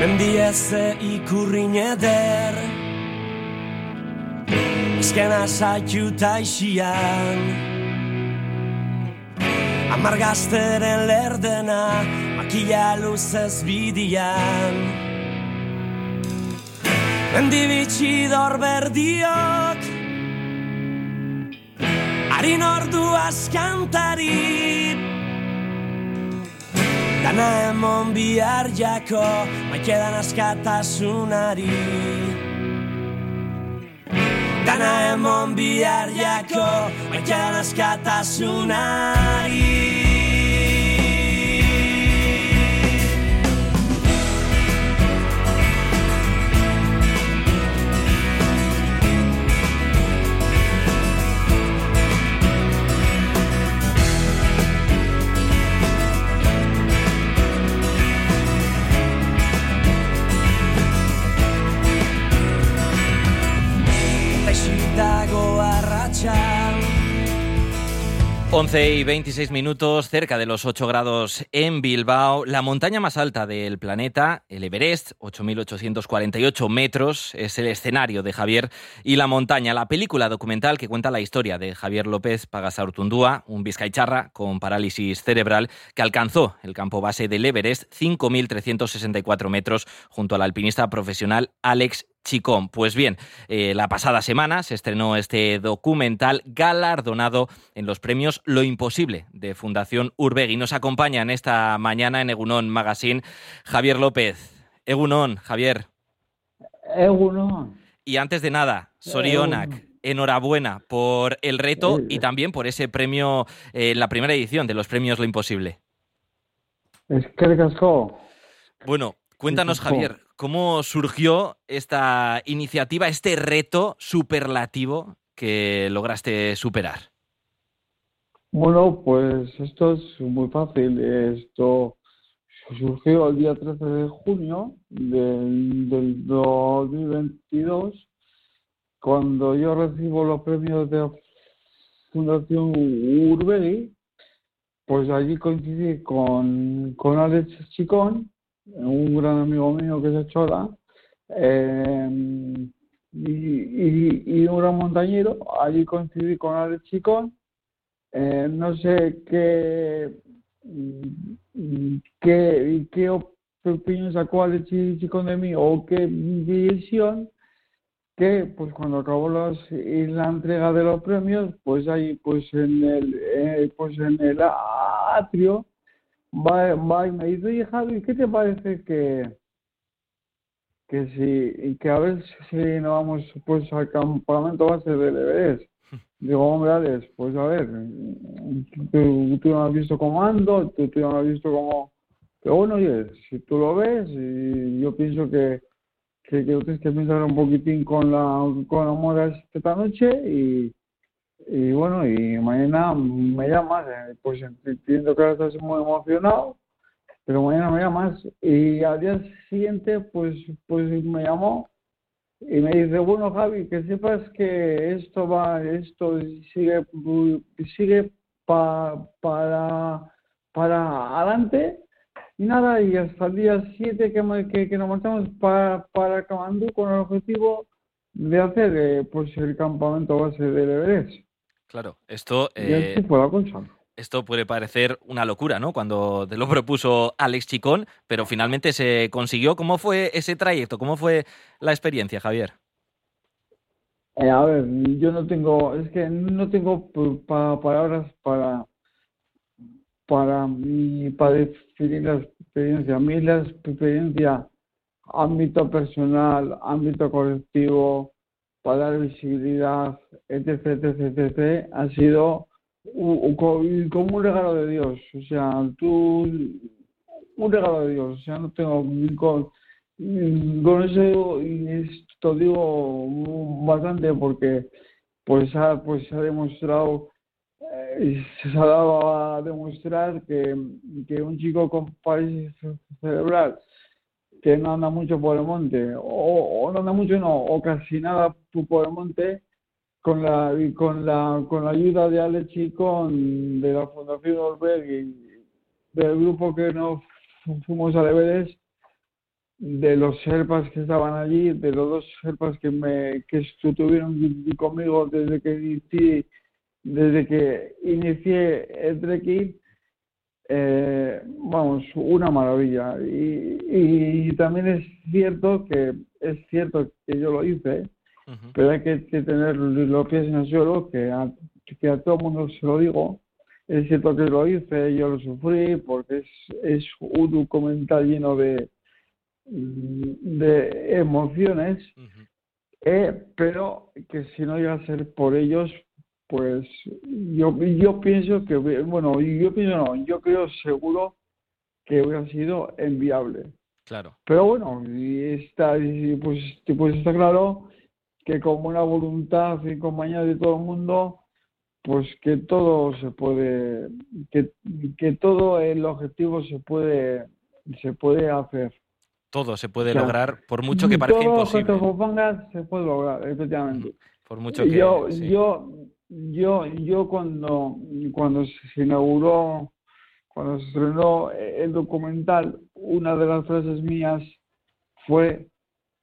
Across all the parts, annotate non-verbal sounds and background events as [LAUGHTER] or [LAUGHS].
Mendieze ikurrin eder Ezkena zaitu taixian Amargazteren lerdena Makila luzez bidian. Mendibitsi dor berdiok Harin ordu askantari Dana emon bihar jako Maikedan askatasunari. Dana emon bihar jako Maikedan askatasunari 11 y 26 minutos, cerca de los 8 grados en Bilbao. La montaña más alta del planeta, el Everest, 8.848 metros, es el escenario de Javier y la montaña. La película documental que cuenta la historia de Javier López Pagasartundúa, un vizcaicharra con parálisis cerebral que alcanzó el campo base del Everest, 5.364 metros, junto al alpinista profesional Alex Chicón. Pues bien, eh, la pasada semana se estrenó este documental galardonado en los premios Lo Imposible de Fundación Urbegui. Nos acompaña en esta mañana en Egunon Magazine Javier López. Egunon, Javier. Egunon. Y antes de nada, Sorionak, enhorabuena por el reto y también por ese premio en eh, la primera edición de los premios Lo Imposible. Es que. Bueno, cuéntanos, Javier, ¿Cómo surgió esta iniciativa, este reto superlativo que lograste superar? Bueno, pues esto es muy fácil. Esto surgió el día 13 de junio del, 2022, cuando yo recibo los premios de Fundación Urbei, pues allí coincidí con, con Alex Chicón, un gran amigo mío que es Chola, eh, y, un gran montañero. Allí coincidí con Alex Chicón. Eh, no sé qué, qué, qué opinión sacó Alex Chicón de mí o qué decisión que pues cuando acabó la entrega de los premios pues ahí pues en el eh, pues en el atrio va, va y me dice, oye Javi, ¿qué te parece que, que si, que a ver si nos vamos pues al campamento base del Everest? [LAUGHS] Digo, hombre, Alex, pues a ver, tú, tú no has visto cómo ando, tú, tú no has visto cómo... Pero bueno, oye, si tú lo ves, y yo pienso que, que, que tienes que pensar un poquitín con la, con la moda esta noche y, y bueno, y mañana me llamas, eh, pues entiendo que ahora estás muy emocionado, pero mañana me llamas y al día siguiente pues, pues me llamó y me dice, bueno Javi, que sepas que esto va, esto sigue, sigue pa, para, para adelante y nada, y hasta el día 7 que, que, que nos marchamos para, para Camandú con el objetivo de hacer eh, pues el campamento base del Everest. Claro, esto, eh, esto puede parecer una locura, ¿no? Cuando te lo propuso Alex Chicón, pero finalmente se consiguió. ¿Cómo fue ese trayecto? ¿Cómo fue la experiencia, Javier? Eh, a ver, yo no tengo, es que no tengo palabras para para para definir la experiencia. A mí la experiencia, ámbito personal, ámbito colectivo, para dar visibilidad, etc., etc., etc., ha sido como un regalo de Dios. O sea, tú, un regalo de Dios. O sea, no tengo con, con eso, y esto digo bastante porque pues ha, pues ha demostrado, eh, se ha dado a demostrar que, que un chico con parálisis cerebral que no anda mucho por el monte, o, no anda mucho, no, o casi nada por el monte, con la, con la, con la ayuda de Alex y con de la Fundación Orberg y del grupo que nos fuimos a Everest, de los serpas que estaban allí, de los dos serpas que me que estuvieron conmigo desde que inicié, desde que inicié el trekking, eh, vamos, una maravilla. Y, y, también es cierto que es cierto que yo lo hice, pero hay que, tener los pies en el suelo, que a, que a todo el mundo se lo digo. Es cierto que lo hice, yo lo sufrí, porque es, es un documental lleno de, de emociones, eh, pero que si no iba a ser por ellos, pues yo, yo pienso que, bueno, yo pienso no, yo creo seguro que hubiera sido enviable. Claro. Pero bueno, y está, pues, pues está claro que con buena voluntad y compañía de todo el mundo, pues que todo se puede, que, que todo el objetivo se puede, se puede hacer. Todo se puede lograr, por mucho que parezca imposible. Todo lo que te pongas se puede lograr, efectivamente. Por mucho que... Yo, yo, yo, yo cuando, cuando se inauguró, cuando se estrenó el documental, una de las frases mías fue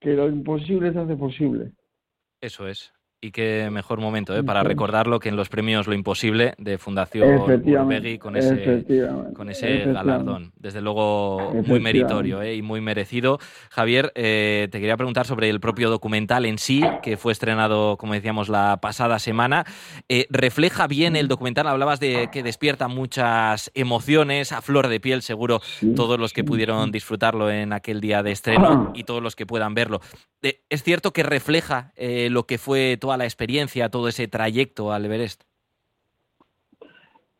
que lo imposible se hace posible. Eso es. Y qué mejor momento ¿eh? para recordarlo que en los premios Lo Imposible de Fundación Urpegui con ese, con ese galardón. Desde luego muy meritorio ¿eh? y muy merecido. Javier, eh, te quería preguntar sobre el propio documental en sí, que fue estrenado, como decíamos, la pasada semana. ¿Refleja bien el documental? Hablabas de que despierta muchas emociones, a flor de piel, seguro, todos los que pudieron disfrutarlo en aquel día de estreno [CLEARS THROAT] y todos los que puedan verlo. ¿Es cierto que refleja lo que fue toda la experiencia, todo ese trayecto al Everest?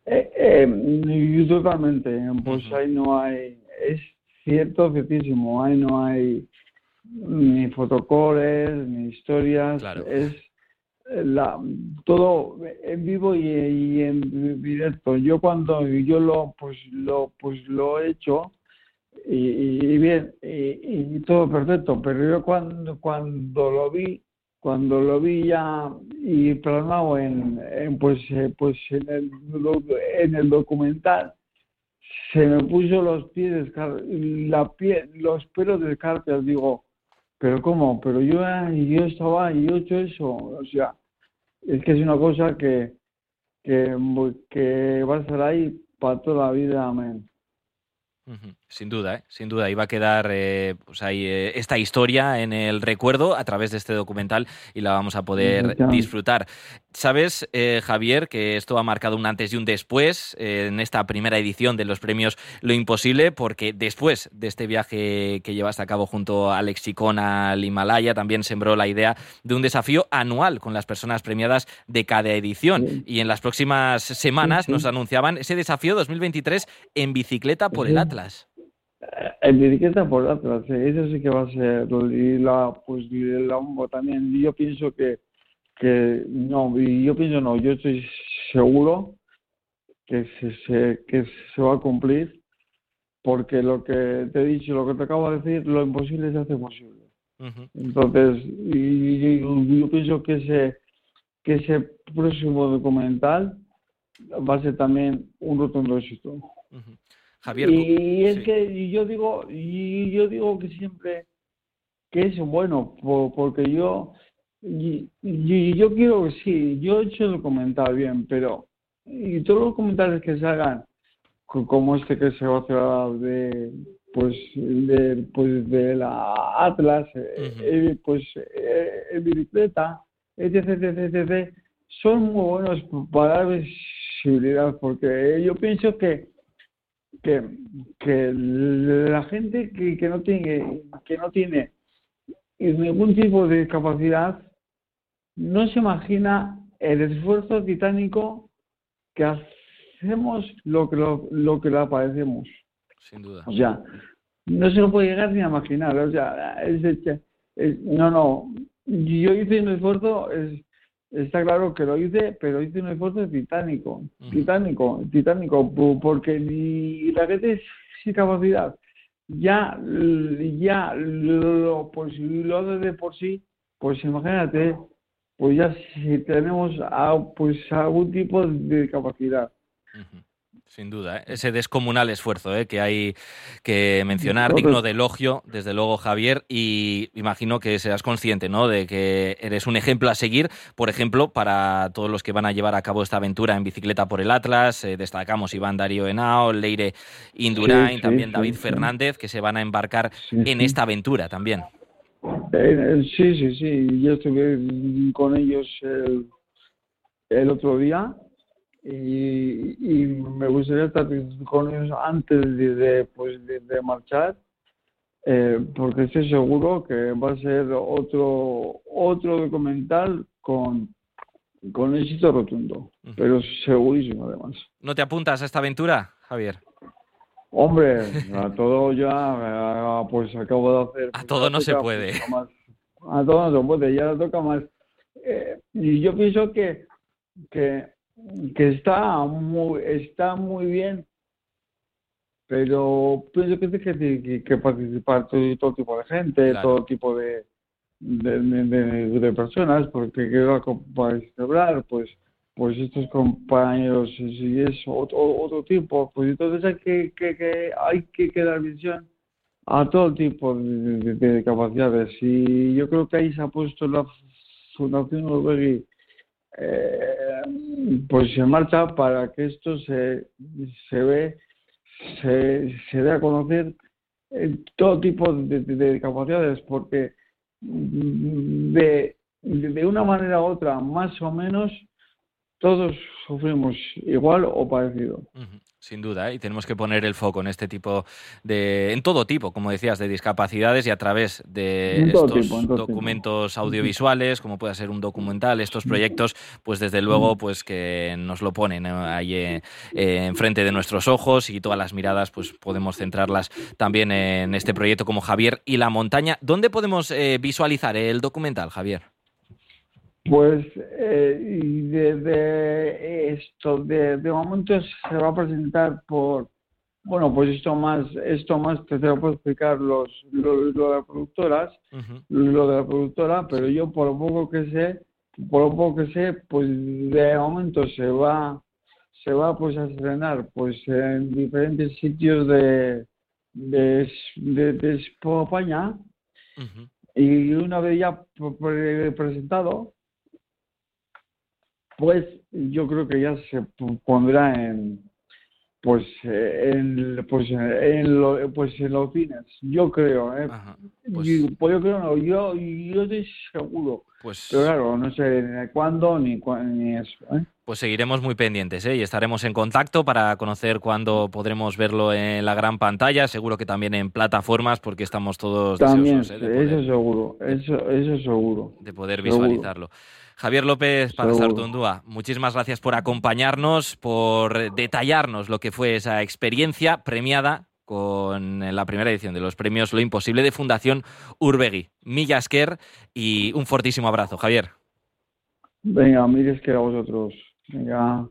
Eh, eh, totalmente, pues ahí no hay, es cierto, ciertísimo, ahí no hay ni fotocoles, ni historias, es la, todo en vivo y, en directo. Yo cuando yo lo pues lo pues lo he hecho y, bien y, y, todo perfecto, pero yo cuando cuando lo vi cuando lo vi ya y plasmado en, pues eh, pues en el, en el documental se me puso los pies la pie, los pelos de cartas digo pero cómo pero yo yo estaba y yo he hecho eso o sea es que es una cosa que que, que va a estar ahí para toda la vida amén sin duda, ¿eh? sin duda. Iba a quedar eh, pues ahí, eh, esta historia en el recuerdo a través de este documental y la vamos a poder disfrutar. Sabes, Javier, que esto ha marcado un antes y un después en esta primera edición de los premios Lo Imposible, porque después de este viaje que llevaste a cabo junto a Alex al Himalaya, también sembró la idea de un desafío anual con las personas premiadas de cada edición. Y en las próximas semanas nos anunciaban ese desafío 2023 en bicicleta por el Atlas. En etiqueta por Atlas, eso sí que va a ser, y la, pues la también, yo pienso que, que no, yo pienso no, yo estoy seguro que se, que se va a cumplir, porque lo que te he dicho, lo que te acabo de decir, lo imposible se hace posible. Entonces, y, yo pienso que ese, que ese próximo documental va a ser también un rotundo éxito y es que yo digo, y yo digo que siempre que es bueno, porque yo, y, yo quiero que sí, yo he hecho documental bien, pero y todos los comentarios que se hagan, como este que se va a hacer de pues de pues de la Atlas, eh, pues eh, bicicleta, etc, etc, etc, son muy buenos para dar visibilidad, porque yo pienso que que, que la gente que, que no tiene que no tiene ningún tipo de capacidad no se imagina el esfuerzo titánico que hacemos lo que lo, lo que le padecemos. Sin duda. O sea, no se lo puede llegar ni a imaginar. O sea, es, no, no. Yo hice un esfuerzo, es, está claro que lo hice, pero hice un esfuerzo titánico, titánico, titánico, porque ni la gente sin capacidad ya, ya lo, pues, lo hace de por sí, pues imagínate, pues ya si tenemos pues algún tipo de capacidad. Sin duda, ¿eh? ese descomunal esfuerzo ¿eh? que hay que mencionar, digno de elogio, desde luego, Javier, y imagino que seas consciente ¿no? de que eres un ejemplo a seguir, por ejemplo, para todos los que van a llevar a cabo esta aventura en bicicleta por el Atlas. Eh, destacamos Iván Darío Henao, Leire Indurain, también David Fernández, que se van a embarcar en esta aventura también. sí, sí, sí, yo estuve con ellos el otro día y, me gustaría estar con ellos antes de, pues, de, marchar eh, porque estoy seguro que va a ser otro otro documental con con éxito rotundo, pero segurísimo además. ¿No te apuntas a esta aventura, Javier? Hombre, a todo ya, pues acabo de hacer. A todo no se puede. a todo no se puede, ya toca más. Eh, y yo pienso que, que que está muy, está muy bien, pero pienso que tiene que, participar todo, tipo de gente, todo tipo de, de, personas, porque que para celebrar, pues, pues estos compañeros, si es otro, otro tipo, pues entonces hay que, que, hay que, dar visión a todo tipo de, capacidades. Y yo creo que ahí se ha puesto la Fundación Urbegui eh, pues se marcha para que esto se, se ve, se, se dé a conocer en todo tipo de, capacidades, porque de, de una manera u otra, más o menos, todos sufrimos igual o parecido. Sin duda, ¿eh? y tenemos que poner el foco en este tipo de, en todo tipo, como decías, de discapacidades y a través de estos documentos audiovisuales, como pueda ser un documental, estos proyectos, pues desde luego, pues que nos lo ponen ahí eh, eh, enfrente de nuestros ojos y todas las miradas, pues podemos centrarlas también en este proyecto como Javier y la montaña. ¿Dónde podemos visualizar el documental, Javier? Pues eh, desde esto, de, de, momento se va a presentar por, bueno, pues esto más, esto más te lo puedo explicar los, lo, de las productoras, lo de la productora, pero yo por lo poco que sé, por lo poco que sé, pues de momento se va, se va pues a estrenar pues en diferentes sitios de, de, de, España. Y una vez ya presentado pues yo creo que ya se pondrá en pues en pues en lo, pues en los cines yo creo ¿eh? pues, pues, yo creo no yo yo estoy seguro pues pero claro no sé ni cuándo ni, ni eso ¿eh? Pues seguiremos muy pendientes ¿eh? y estaremos en contacto para conocer cuándo podremos verlo en la gran pantalla, seguro que también en plataformas, porque estamos todos también, deseosos, ¿eh? eso seguro, eso, eso seguro. De poder visualizarlo. Javier López para Sartundúa, muchísimas gracias por acompañarnos, por detallarnos lo que fue esa experiencia premiada con la primera edición de los premios Lo Imposible de Fundación Urbegui. Millasker y un fortísimo abrazo, Javier. Venga, Millasker a vosotros. Venga.